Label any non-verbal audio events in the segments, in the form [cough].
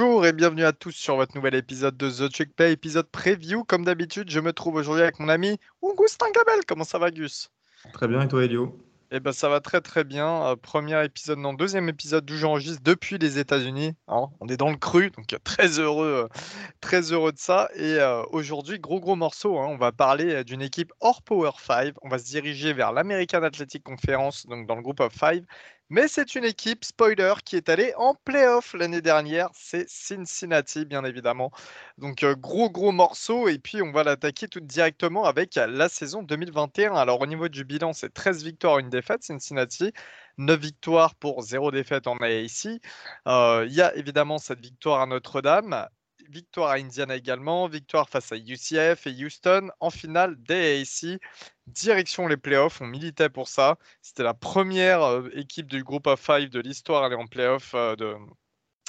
Bonjour et bienvenue à tous sur votre nouvel épisode de The Trick Play, épisode preview. Comme d'habitude, je me trouve aujourd'hui avec mon ami Augustin Gabel. Comment ça va, Gus? Très bien, et toi, Elio? Eh ben, ça va très très bien. Euh, premier épisode, non, deuxième épisode d'où j'enregistre depuis les États-Unis. Hein. on est dans le cru, donc euh, très heureux, euh, très heureux de ça. Et aujourd'hui, gros gros morceau. Hein. on va parler d'une équipe hors Power 5. On va se diriger vers l'American Athletic Conference, donc dans le groupe of 5. Mais c'est une équipe, spoiler, qui est allée en playoff l'année dernière. C'est Cincinnati, bien évidemment. Donc, euh, gros, gros morceau. Et puis, on va l'attaquer tout directement avec la saison 2021. Alors, au niveau du bilan, c'est 13 victoires, une défaite, Cincinnati. 9 victoires pour 0 défaite en AAC. Euh, il y a évidemment cette victoire à Notre-Dame victoire à Indiana également, victoire face à UCF et Houston en finale des AAC. Direction les playoffs, on militait pour ça. C'était la première euh, équipe du groupe of five de l'histoire à aller en playoff euh, de,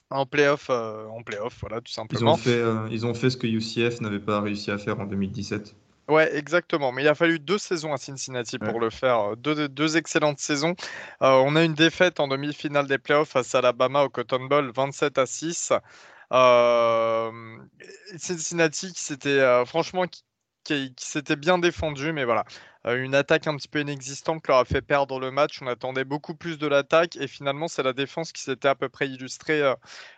en playoff, euh, en playoff, voilà, tout simplement. Ils ont fait, ils ont fait ce que UCF n'avait pas réussi à faire en 2017. Ouais, exactement. Mais il a fallu deux saisons à Cincinnati pour le faire. Deux, deux excellentes saisons. on a une défaite en demi-finale des playoffs face à Alabama au Cotton Bowl, 27 à 6. Cincinnati qui s'était franchement qui, s'était bien défendu, mais voilà, une attaque un petit peu inexistante leur a fait perdre le match. On attendait beaucoup plus de l'attaque et finalement c'est la défense qui s'était à peu près illustrée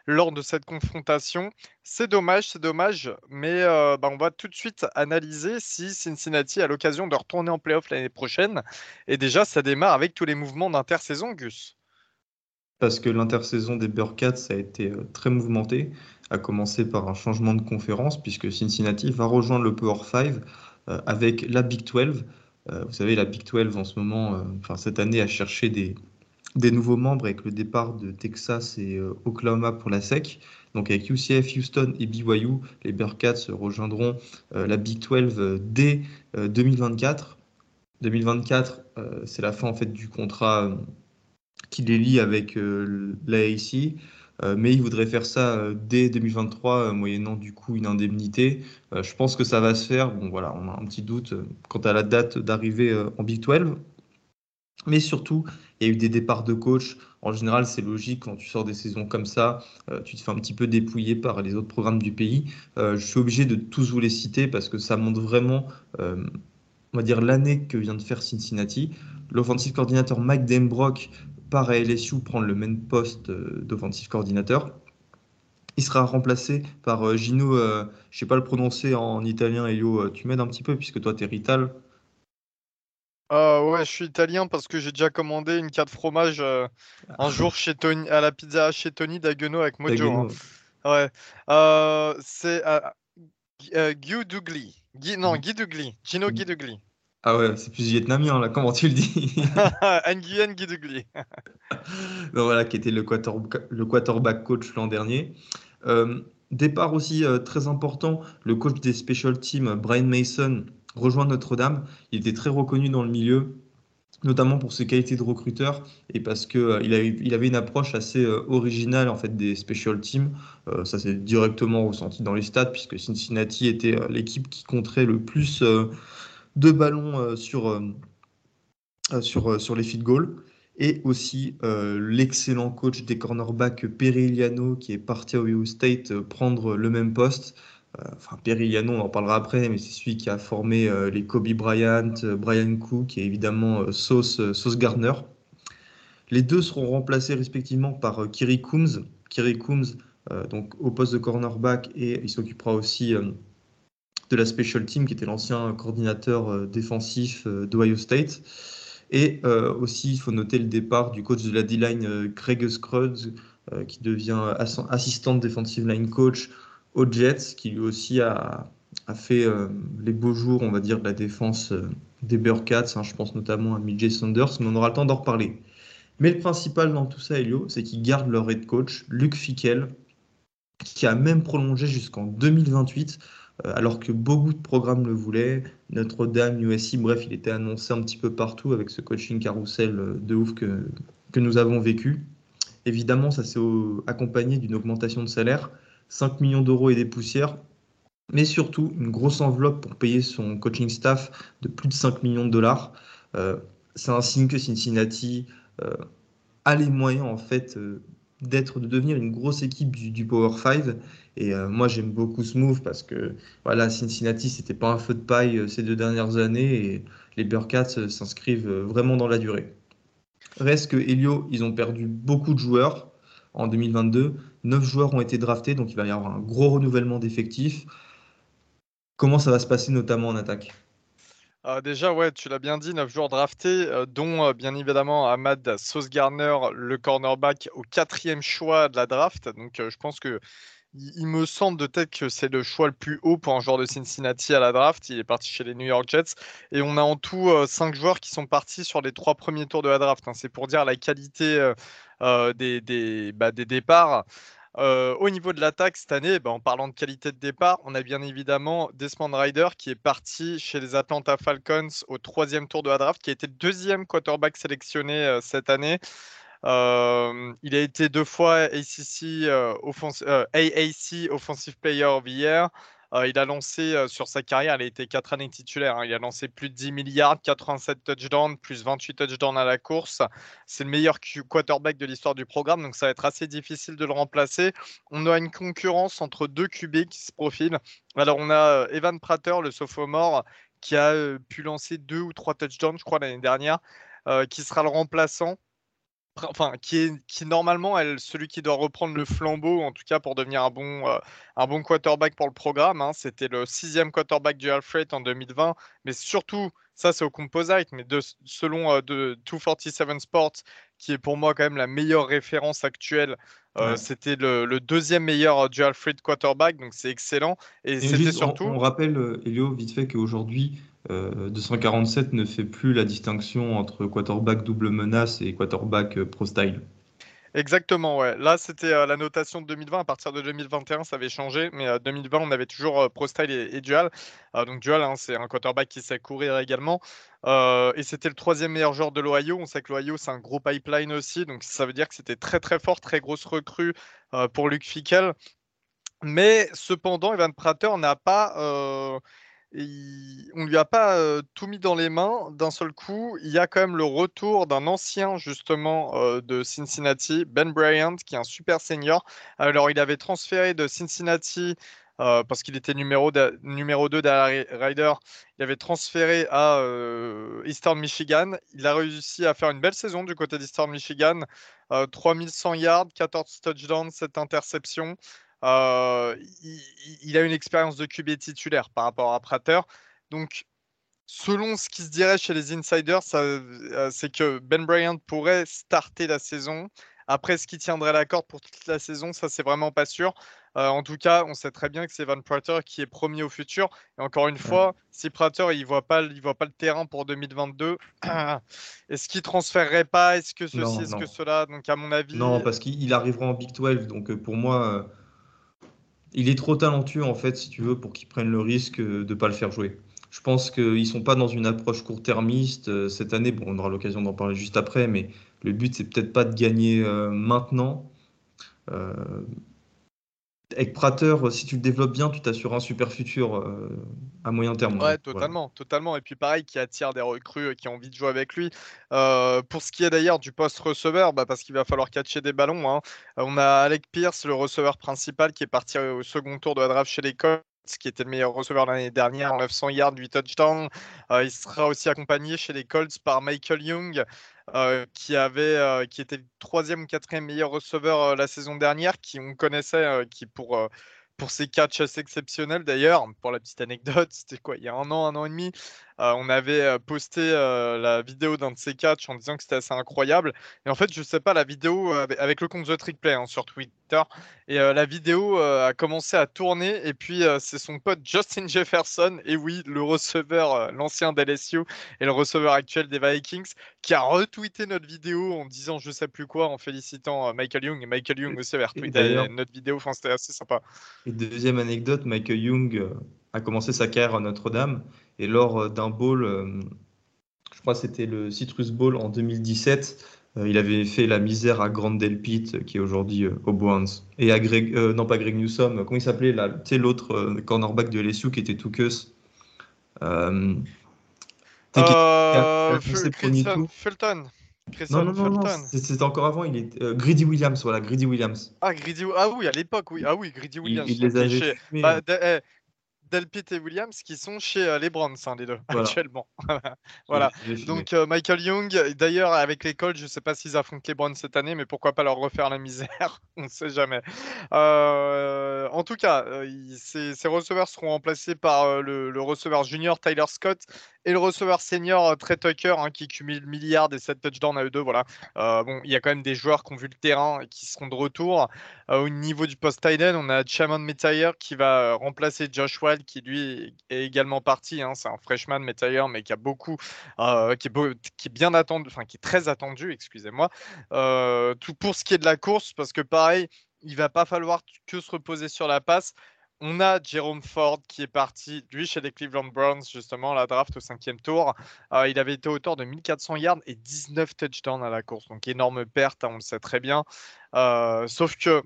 lors de cette confrontation. C'est dommage, c'est dommage, mais bah, on va tout de suite analyser si Cincinnati a l'occasion de retourner en playoff l'année prochaine. Et déjà, ça démarre avec tous les mouvements d'intersaison, Gus parce que l'intersaison des Bearcats a été euh, très mouvementée, à commencer par un changement de conférence, puisque Cincinnati va rejoindre le Power 5 euh, avec la Big 12. Euh, vous savez, la Big 12 en ce moment, enfin cette année, a cherché des, nouveaux membres avec le départ de Texas et Oklahoma pour la SEC. Donc avec UCF, Houston et BYU, les Bearcats rejoindront la Big 12 dès 2024. 2024, c'est la fin en fait du contrat qui les lie avec euh, l'AAC. Euh, mais il voudrait faire ça euh, dès 2023, moyennant du coup une indemnité. je pense que ça va se faire. Bon, voilà, on a un petit doute quant à la date d'arrivée en Big 12. Mais surtout, il y a eu des départs de coach. En général, c'est logique quand tu sors des saisons comme ça, tu te fais un petit peu dépouiller par les autres programmes du pays. je suis obligé de tous vous les citer parce que ça montre vraiment, on va dire, l'année que vient de faire Cincinnati. L'offensive coordinateur Mike Denbrock part à LSU prendre le même poste euh, d'offensive coordinateur. Il sera remplacé par euh, Gino, euh, je ne sais pas le prononcer en italien, Elio, tu m'aides un petit peu puisque toi tu es Rital. ouais, je suis italien parce que j'ai déjà commandé une carte fromage un jour chez Tony, à la pizza chez Tony Dagueno avec Mojo. Hein. Ouais. c'est Guy Dougli. non, Guy Dougli. Gino Guy Dougli. Ah ouais, c'est plus vietnamien là, comment tu le dis? [laughs] Nguyen. [laughs] Donc voilà, qui était le, le quarterback coach l'an dernier. Euh, départ aussi euh, très important, le coach des special teams, Brian Mason, rejoint Notre-Dame. Il était très reconnu dans le milieu, notamment pour ses qualités de recruteur et parce qu'il euh, il, avait, une approche assez originale en fait des special teams. ça s'est directement ressenti dans les stats puisque Cincinnati était l'équipe qui compterait le plus deux ballons euh, sur, euh, euh, sur, sur les feed goals. Et aussi l'excellent coach des cornerbacks Periliano qui est parti à Ohio State prendre le même poste. enfin, Periliano, on en parlera après, mais c'est celui qui a formé les Kobe Bryant, Brian Cook et évidemment Sauce, Sauce Gardner. Les deux seront remplacés respectivement par Kiri Coombs. Kiri Coombs, donc au poste de cornerback, et il s'occupera aussi de la Special Team, qui était l'ancien coordinateur euh, défensif euh, d'Ohio State. Et euh, aussi, il faut noter le départ du coach de la D-line, Greg Scruggs, qui devient assistant defensive line coach aux Jets, qui lui aussi a, fait les beaux jours, on va dire, de la défense des Bearcats. Hein, je pense notamment à Midge Saunders, mais on aura le temps d'en reparler. Mais le principal dans tout ça, Elio, c'est qu'ils gardent leur head coach, Luc Fickel, qui a même prolongé jusqu'en 2028 alors que beaucoup de programmes le voulaient. Notre-Dame, USC, bref, il était annoncé un petit peu partout avec ce coaching carousel de ouf que, que nous avons vécu. Évidemment, ça s'est accompagné d'une augmentation de salaire, 5 millions d'euros et des poussières, mais surtout une grosse enveloppe pour payer son coaching staff de plus de 5 millions de dollars. Euh, c'est un signe que Cincinnati euh, a les moyens en fait euh, d'être, de devenir une grosse équipe du, Power 5. Et moi j'aime beaucoup ce move parce que voilà, Cincinnati c'était pas un feu de paille ces deux dernières années et les Bearcats s'inscrivent vraiment dans la durée. Reste que Helio, ils ont perdu beaucoup de joueurs en 2022. 9 joueurs ont été draftés, donc il va y avoir un gros renouvellement d'effectifs. Comment ça va se passer notamment en attaque? Euh, déjà, ouais, tu l'as bien dit, 9 joueurs draftés, euh, dont euh, bien évidemment Ahmad Sauce-Garner, le cornerback, au quatrième choix de la draft. Donc, je pense que il, me semble de tête que c'est le choix le plus haut pour un joueur de Cincinnati à la draft. Il est parti chez les New York Jets. Et on a en tout 5 joueurs qui sont partis sur les trois premiers tours de la draft. Hein. C'est pour dire la qualité des, des, bah, des départs. Au niveau de l'attaque cette année, bah, en parlant de qualité de départ, on a bien évidemment Desmond Ryder qui est parti chez les Atlanta Falcons au troisième tour de la draft, qui a été deuxième quarterback sélectionné cette année. Il a été deux fois AAC Offensive Player of the Year. Euh, il a lancé euh, sur sa carrière, il a été 4 années titulaire. Hein. il a lancé plus de 10 milliards, 87 touchdowns, plus 28 touchdowns à la course. C'est le meilleur quarterback de l'histoire du programme, donc ça va être assez difficile de le remplacer. On a une concurrence entre deux QB qui se profilent. Alors on a euh, Evan Prater, le sophomore, qui a pu lancer deux ou trois touchdowns, je crois, l'année dernière, qui sera le remplaçant enfin, qui est qui normalement elle, celui qui doit reprendre le flambeau, en tout cas pour devenir un bon, euh, un bon quarterback pour le programme. Hein. C'était le sixième quarterback du Alfred en 2020, mais surtout, ça c'est au composite, mais de, selon euh, de 247 Sports, qui est pour moi quand même la meilleure référence actuelle. Euh, c'était le, deuxième meilleur du Alfred quarterback, donc c'est excellent. Et, c'était surtout. On, rappelle, Elio, vite fait qu'aujourd'hui, 247 euh, ne fait plus la distinction entre quarterback double menace et quarterback euh, pro style. Exactement, ouais. Là, c'était euh, la notation de 2020. À partir de 2021, ça avait changé. Mais 2020, on avait toujours pro style et, dual. donc, dual, hein, c'est un quarterback qui sait courir également. et c'était le troisième meilleur joueur de l'Ohio. On sait que l'Ohio, c'est un gros pipeline aussi. Donc, ça veut dire que c'était très, très fort, très grosse recrue pour Luke Fickel. Mais cependant, Evan Prater n'a pas on lui a pas tout mis dans les mains d'un seul coup. Il y a quand même le retour d'un ancien justement de Cincinnati, Ben Bryant, qui est un super senior. Alors il avait transféré de Cincinnati parce qu'il était numéro, numéro 2 derrière Ryder. Il avait transféré à Eastern Michigan. Il a réussi à faire une belle saison du côté d'Eastern Michigan. 3100 yards, 14 touchdowns, 7 interceptions. Euh, il, a une expérience de QB titulaire par rapport à Prater. Donc, selon ce qui se dirait chez les insiders, euh, c'est que Ben Bryant pourrait starter la saison. Après, ce qui tiendrait la corde pour toute la saison, ça, c'est vraiment pas sûr. Euh, en tout cas, on sait très bien que c'est Van Prater qui est premier au futur. Et encore une fois, si Prater il voit pas, il voit pas le terrain pour 2022, [clears throat] est-ce qu'il transférerait pas? Est-ce que ceci, est-ce que cela? Donc, à mon avis, non, parce qu'il arrivera en Big 12. Donc, pour moi, il est trop talentueux, en fait, si tu veux, pour qu'il prenne le risque de ne pas le faire jouer. Je pense qu'ils ne sont pas dans une approche court-termiste. Euh, cette année, bon, on aura l'occasion d'en parler juste après, mais le but, c'est peut-être pas de gagner euh, maintenant. Euh, avec Prater, si tu le développes bien, tu t'assures un super futur euh, à moyen terme. Ouais, totalement, totalement. Et puis pareil, qui attire des recrues euh, qui ont envie de jouer avec lui. Euh, pour ce qui est d'ailleurs du poste receveur, bah, parce qu'il va falloir catcher des ballons. Hein. On a Alec Pierce, le receveur principal, qui est parti au second tour de la draft chez les Colts qui était le meilleur receveur l'année dernière, 900 yards, 8 touchdowns. il sera aussi accompagné chez les Colts par Michael Young, euh, qui, avait, euh, qui était troisième ou quatrième meilleur receveur euh, la saison dernière, qui on connaissait, qui pour, pour ses catchs assez exceptionnels d'ailleurs, pour la petite anecdote, [laughs] c'était quoi, il y a un an, un an et demi, on avait posté la vidéo d'un de ses catchs en disant que c'était assez incroyable. Et en fait, je sais pas, la vidéo avec, le compte The Trick Play hein, sur Twitter, Twitter. Et la vidéo a commencé à tourner. Et puis, c'est son pote Justin Jefferson, et oui, le receveur, l'ancien d'LSU et le receveur actuel des Vikings, qui a retweeté notre vidéo en disant je sais plus quoi, en félicitant Michael Young. Et Michael Young aussi avait retweeté notre vidéo. Enfin, c'était assez sympa. Et deuxième anecdote, Michael Young a commencé sa carrière à Notre-Dame. Et lors d'un bowl, je crois que c'était le Citrus Bowl en 2017, euh, il avait fait la misère à Grand Delpit, qui est aujourd'hui euh, au Browns. Et à Greg, euh, non pas Greg Newsom, comment il s'appelait là Tu sais, l'autre cornerback de LSU qui était tout queus. Euh, Fulton. Non, non, non, c'était encore avant. Il est Greedy Williams, voilà, Greedy Williams. Ah, Greedy, ah oui, à l'époque, oui, ah oui, Greedy Williams. Il, les avait bah, eh, Delpit et Williams qui sont chez euh, les Browns, hein, les deux, [laughs] actuellement. [laughs] voilà. Donc euh, Michael Young, d'ailleurs avec l'école, je ne sais pas s'ils affrontent les Browns cette année, mais pourquoi pas leur refaire la misère? [laughs] On ne sait jamais. Euh, en tout cas, ces, receveurs seront remplacés par le, le, receveur junior Tyler Scott et le receveur senior Trey Tucker hein, qui cumule milliards et 7 touchdowns à eux deux. Voilà. bon, il y a quand même des joueurs qui ont vu le terrain et qui seront de retour. au niveau du post tight on a Chamon Metayer qui va remplacer Josh Qui lui est également parti. Hein. c'est un freshman mais qui a beaucoup, qui, est qui, est bien attendu, enfin qui est très attendu, excusez-moi. tout pour ce qui est de la course, parce que pareil, il va pas falloir que se reposer sur la passe. On a Jerome Ford qui est parti, lui, chez les Cleveland Browns, justement, la draft au cinquième tour. Euh, il avait été auteur de 1400 yards et 19 touchdowns à la course. Donc, énorme perte, hein, on le sait très bien. Euh, sauf que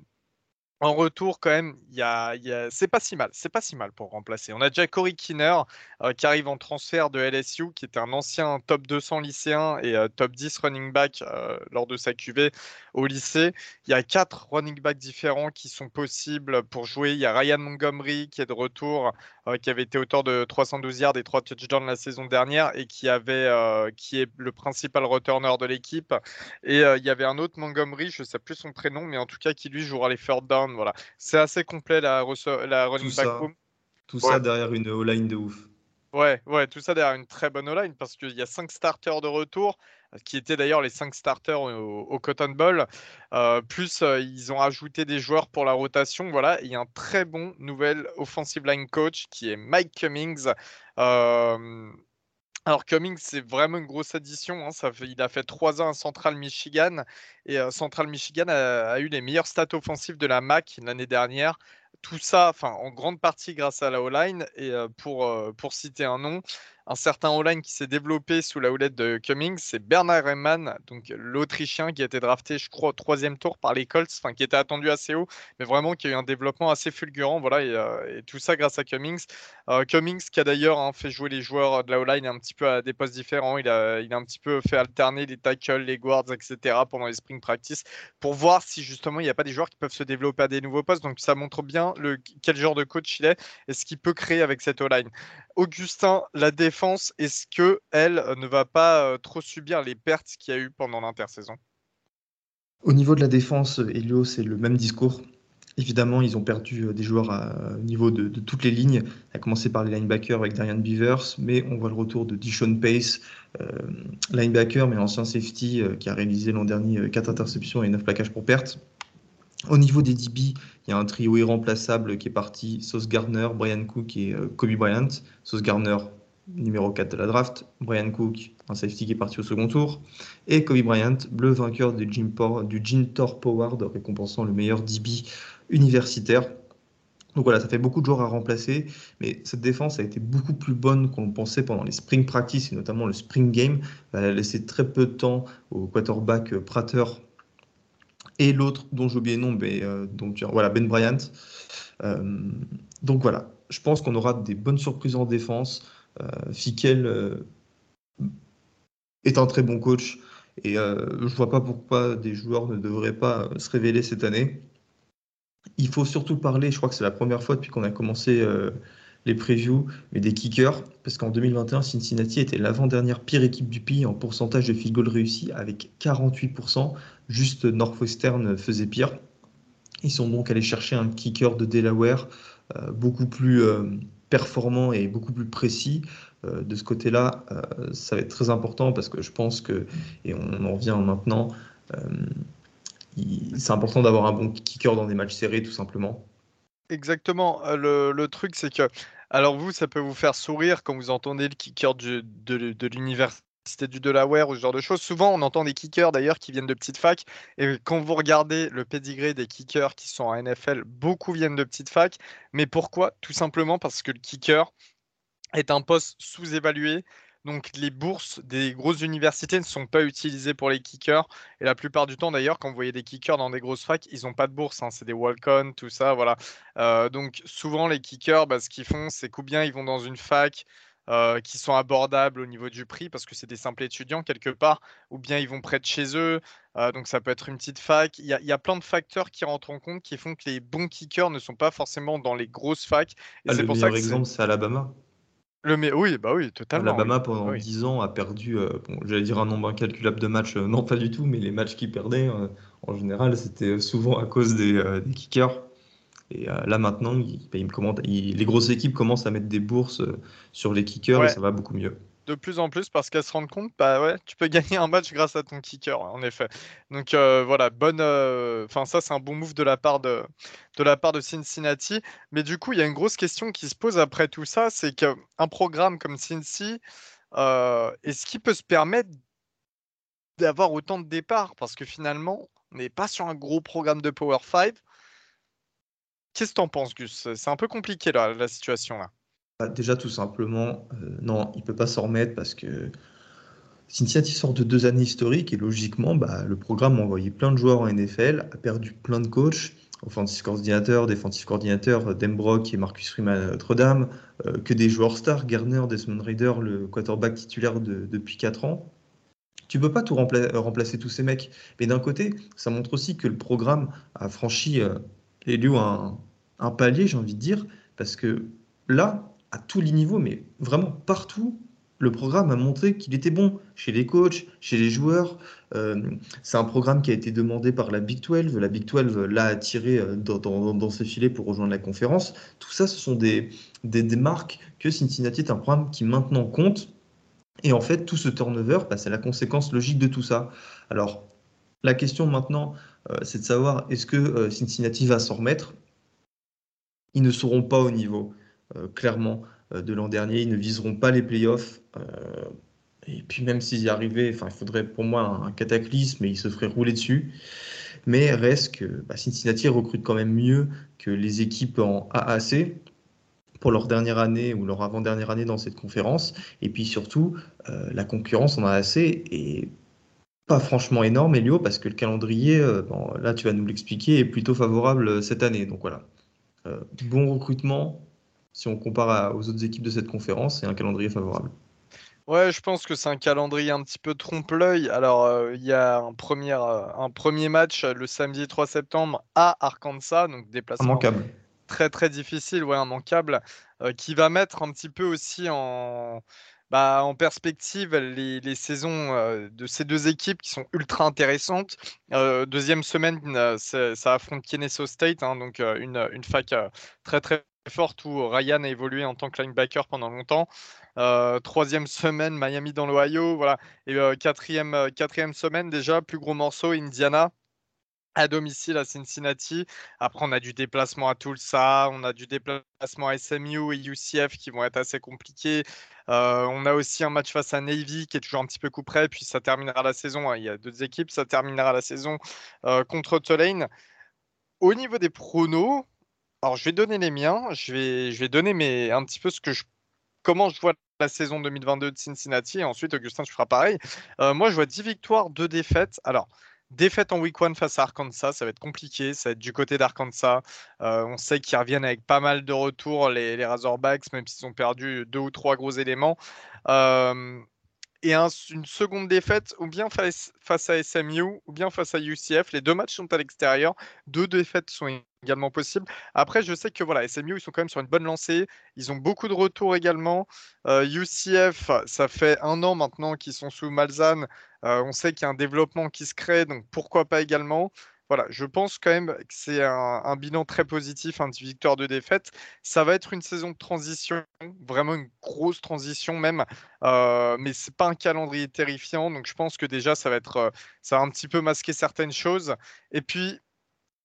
en retour, quand même, c'est pas si mal. C'est pas si mal pour remplacer. On a déjà Corey Kinner euh, qui arrive en transfert de LSU, qui était un ancien top 200 lycéen et euh, top 10 running back euh, lors de sa QV au lycée. Il y a quatre running backs différents qui sont possibles pour jouer. Il y a Ryan Montgomery qui est de retour, qui avait été auteur de 312 yards et 3 touchdowns la saison dernière et qui, avait, qui est le principal returner de l'équipe. Et il y avait un autre Montgomery, je ne sais plus son prénom, mais en tout cas qui lui jouera les third down voilà. C'est assez complet la, la running tout back ça, Tout ça derrière une O-line de ouf. Ouais, ouais, tout ça derrière une très bonne O-line parce qu'il y a cinq starters de retour, qui étaient d'ailleurs les cinq starters au, Cotton Bowl. Euh, plus euh, ils ont ajouté des joueurs pour la rotation. Voilà, il y a un très bon nouvel offensive line coach qui est Mike Cummings. Euh, alors Cummings, c'est vraiment une grosse addition. Hein. Il a fait trois ans à Central Michigan et euh, Central Michigan a, eu les meilleures stats offensives de la MAC l'année dernière. Tout ça, en grande partie grâce à la O-line. Et euh, pour, euh, pour citer un nom, un certain O-line qui s'est développé sous la houlette de Cummings, c'est Bernard Rehmann, donc l'Autrichien qui a été drafté, je crois, au troisième tour par les Colts, enfin qui était attendu assez haut, mais vraiment qui a eu un développement assez fulgurant, voilà, et, euh, tout ça grâce à Cummings. Cummings qui a d'ailleurs hein, fait jouer les joueurs de la O-line un petit peu à des postes différents, il a, il a un petit peu fait alterner les tackles, les guards, etc. pendant les spring practice pour voir si justement il n'y a pas des joueurs qui peuvent se développer à des nouveaux postes. Donc ça montre bien quel genre de coach il est et ce qu'il peut créer avec cette O-line. Augustin, la défense, est-ce que elle euh, ne va pas euh, trop subir les pertes qu'il y a eu pendant l'intersaison? Au niveau de la défense, Elio, c'est le même discours. Évidemment, ils ont perdu euh, des joueurs au niveau de, toutes les lignes, à commencer par les linebackers avec Darian Beavers, mais on voit le retour de Dishon Pace, linebacker, mais ancien safety, qui a réalisé l'an dernier 4 interceptions et 9 plaquages pour perte. Au niveau des DB, il y a un trio irremplaçable qui est parti Sauce Gardner, Brian Cook et euh, Kobe Bryant. Sauce Gardner, numéro 4 de la draft. Brian Cook, un safety qui est parti au second tour. Et Kobe Bryant, le vainqueur du Jim, du Award, récompensant le meilleur DB universitaire. Donc voilà, ça fait beaucoup de joueurs à remplacer, mais cette défense a été beaucoup plus bonne qu'on le pensait pendant les spring practice et notamment le spring game. Elle a laissé très peu de temps au quarterback euh, Prater et l'autre dont j'ai oublié le nom, mais, euh, donc, voilà, Ben Bryant. Euh, donc voilà, je pense qu'on aura des bonnes surprises en défense. Euh, Fickel est un très bon coach et je vois pas pourquoi des joueurs ne devraient pas se révéler cette année. Il faut surtout parler, je crois que c'est la première fois depuis qu'on a commencé les previews, mais des kickers, parce qu'en 2021, Cincinnati était l'avant-dernière pire équipe du pays en pourcentage de field goal réussi avec 48%. Juste Northwestern faisait pire. Ils sont donc allés chercher un kicker de Delaware euh, beaucoup plus euh, performant et beaucoup plus précis. Euh, de ce côté-là, ça va être très important parce que je pense que, et on en vient maintenant, c'est important d'avoir un bon kicker dans des matchs serrés, tout simplement. Exactement. Le, truc, c'est que, alors vous, ça peut vous faire sourire quand vous entendez le kicker de, de l'université du Delaware ou ce genre de choses. Souvent, on entend des kickers d'ailleurs qui viennent de petites facs. Et quand vous regardez le pedigree des kickers qui sont en NFL, beaucoup viennent de petites facs. Mais pourquoi? Tout simplement parce que le kicker est un poste sous-évalué donc les bourses des grosses universités ne sont pas utilisées pour les kickers. Et la plupart du temps, d'ailleurs, quand vous voyez des kickers dans des grosses facs, ils n'ont pas de bourse. Hein. C'est des walk-on, tout ça, voilà. Euh, donc souvent, les kickers, bah, ce qu'ils font, c'est qu'ou ils vont dans une fac euh, qui sont abordables au niveau du prix parce que c'est des simples étudiants quelque part, ou bien ils vont près de chez eux. Euh, donc ça peut être une petite fac. Il y, y, a plein de facteurs qui rentrent en compte qui font que les bons kickers ne sont pas forcément dans les grosses facs. Et ah, le pour meilleur exemple, c'est Alabama. Le mais oui, bah oui, totalement. Alabama, pendant 10 ans, a perdu, euh, j'allais dire un nombre incalculable de matchs, euh, non pas du tout, mais les matchs qu'ils perdaient, euh, en général, c'était souvent à cause des, kickers. Et là, maintenant, bah, les grosses équipes commencent à mettre des bourses sur les kickers et ça va beaucoup mieux de plus en plus parce qu'elles se rendent compte, bah ouais, tu peux [laughs] gagner un match grâce à ton kicker, en effet. Donc euh, voilà, bonne. Euh, enfin, ça, c'est un bon move de la part de, de la part de Cincinnati. Mais du coup, il y a une grosse question qui se pose après tout ça, c'est qu'un programme comme Cincy, euh, est-ce qu'il peut se permettre d'avoir autant de départs? Parce que finalement, on n'est pas sur un gros programme de Power 5. Qu'est-ce que tu en penses, Gus? C'est un peu compliqué la situation là. Bah, déjà, tout simplement, euh, non, il ne peut pas s'en remettre parce que Cincinnati sort de deux années historiques et logiquement, bah, le programme a envoyé plein de joueurs en NFL, a perdu plein de coachs, offensive coordinateur, défensif coordinateur, Dembrock et Marcus Freeman à Notre-Dame, euh, que des joueurs stars, Garner, Desmond Raider, le quarterback titulaire depuis 4 ans. Tu peux pas tout remplacer tous ces mecs. Mais d'un côté, ça montre aussi que le programme a franchi euh, un, un palier, j'ai envie de dire, parce que là, à tous les niveaux, mais vraiment partout, le programme a montré qu'il était bon chez les coachs, chez les joueurs. Euh, c'est un programme qui a été demandé par la Big 12. La Big 12 l'a attiré euh, dans, ses filets pour rejoindre la conférence. Tout ça, ce sont des, des, marques que Cincinnati est un programme qui maintenant compte. Et en fait, tout ce turnover, bah, c'est la conséquence logique de tout ça. Alors, la question maintenant, c'est de savoir est-ce que Cincinnati va s'en remettre? Ils ne seront pas au niveau. Euh, clairement euh, de l'an dernier. Ils ne viseront pas les playoffs. Euh, et puis même s'ils y arrivaient, enfin, il faudrait pour moi un, cataclysme et ils se feraient rouler dessus. Mais reste que bah, Cincinnati recrute quand même mieux que les équipes en AAC pour leur dernière année ou leur avant-dernière année dans cette conférence. Et puis surtout, la concurrence en AAC est pas franchement énorme, Elio, parce que le calendrier, là tu vas nous l'expliquer, est plutôt favorable cette année. Donc voilà, bon recrutement, si on compare aux autres équipes de cette conférence, c'est un calendrier favorable. Ouais, je pense que c'est un calendrier un petit peu trompe-l'œil. Alors, euh, il y a un premier, euh, un premier match euh, le samedi 3 septembre à Arkansas, donc déplacement très très difficile, ouais, immanquable, qui va mettre un petit peu aussi en, bah, en perspective les, saisons de ces deux équipes qui sont ultra intéressantes. deuxième semaine, ça affronte Kennesaw State, hein, donc une, une fac très très forte où Ryan a évolué en tant que linebacker pendant longtemps. Euh, troisième semaine, Miami dans l'Ohio. Voilà. Et euh, euh, quatrième semaine, déjà, plus gros morceau, Indiana à domicile à Cincinnati. Après, on a du déplacement à Tulsa, on a du déplacement à SMU et UCF qui vont être assez compliqués. on a aussi un match face à Navy qui est toujours un petit peu coup près, puis ça terminera la saison. Hein. Il y a deux équipes, ça terminera la saison contre Tulane. Au niveau des pronos, alors, je vais donner les miens. Je vais, je vais donner mes, un petit peu ce que je, comment je vois la saison 2022 de Cincinnati. Ensuite, Augustin, tu feras pareil. Euh, moi, je vois 10 victoires, 2 défaites. Alors, défaite en week 1 face à Arkansas, ça va être compliqué. Ça va être du côté d'Arkansas. Euh, on sait qu'ils reviennent avec pas mal de retours, les, les Razorbacks, même s'ils ont perdu deux ou trois gros éléments. Euh, et une seconde défaite ou bien face, à SMU ou bien face à UCF. Les deux matchs sont à l'extérieur. Deux défaites sont également possibles. Après, je sais que voilà, SMU, ils sont quand même sur une bonne lancée. Ils ont beaucoup de retours également. UCF, euh, ça fait un an maintenant qu'ils sont sous Malzahn. Euh, on sait qu'il y a un développement qui se crée, donc pourquoi pas également. Voilà, je pense quand même que c'est un, bilan très positif, un 10 victoires, de défaites. Ça va être une saison de transition, vraiment une grosse transition même, euh, mais c'est pas un calendrier terrifiant, donc je pense que déjà ça va être, euh, ça va un petit peu masquer certaines choses. Et puis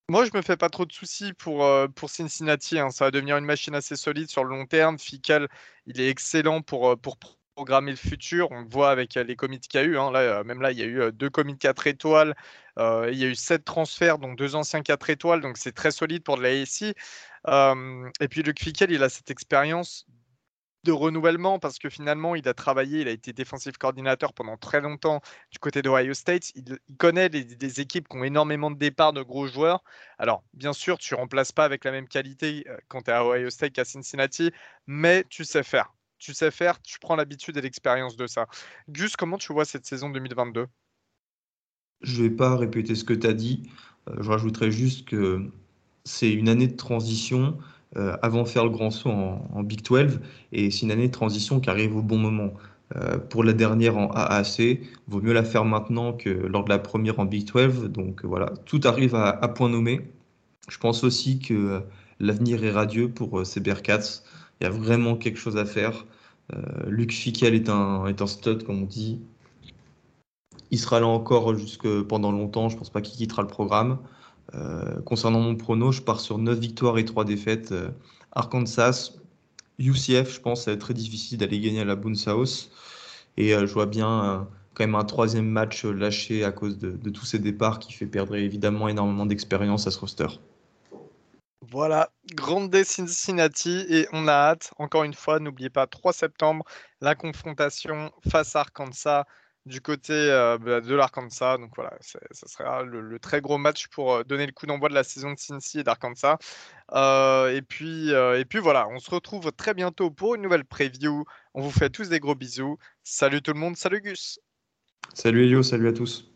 moi, je me fais pas trop de soucis pour, euh, pour Cincinnati. Hein. Ça va devenir une machine assez solide sur le long terme. Fical, il est excellent pour, pour programmer le futur. On le voit avec euh, les commits qu'il y a eu. Hein. Là, euh, même là, il y a eu euh, deux commits 4 étoiles. il y a eu sept transferts, donc deux anciens 4 étoiles. Donc c'est très solide pour de la et puis Luc Fickel, il a cette expérience de renouvellement parce que finalement, il a travaillé, il a été défensif coordinateur pendant très longtemps du côté d'Ohio State. Il, connaît des, équipes qui ont énormément de départs de gros joueurs. Alors, bien sûr, tu remplaces pas avec la même qualité quand tu es à Ohio State qu'à Cincinnati, mais tu sais faire tu sais faire, tu prends l'habitude et l'expérience de ça. Gus, comment tu vois cette saison 2022 Je ne vais pas répéter ce que tu as dit. Euh, je rajouterai juste que c'est une année de transition euh, avant de faire le grand saut en, Big 12 et c'est une année de transition qui arrive au bon moment. Euh, pour la dernière en AAC, vaut mieux la faire maintenant que lors de la première en Big 12. Donc voilà, tout arrive à, point nommé. Je pense aussi que l'avenir est radieux pour ces Bearcats. Il y a vraiment quelque chose à faire. Euh, Luc Fickel est un, stud, comme on dit. Il sera là encore jusque pendant longtemps. Je ne pense pas qu'il quittera le programme. Euh, concernant mon prono, je pars sur 9 victoires et 3 défaites. Euh, Arkansas, UCF, je pense, ça va être très difficile d'aller gagner à la Boone South. Et je vois bien quand même un troisième match lâché à cause de tous ces départs qui fait perdre évidemment énormément d'expérience à ce roster. Voilà, Grande Cincinnati et on a hâte, encore une fois, n'oubliez pas, 3 septembre, la confrontation face à Arkansas du côté euh, bah, de l'Arkansas. Donc voilà, ça sera le, très gros match pour euh, donner le coup d'envoi de la saison de Cincy et d'Arkansas. Euh, et, puis, et puis voilà, on se retrouve très bientôt pour une nouvelle preview. On vous fait tous des gros bisous. Salut tout le monde, salut Gus. Salut Elio, salut à tous.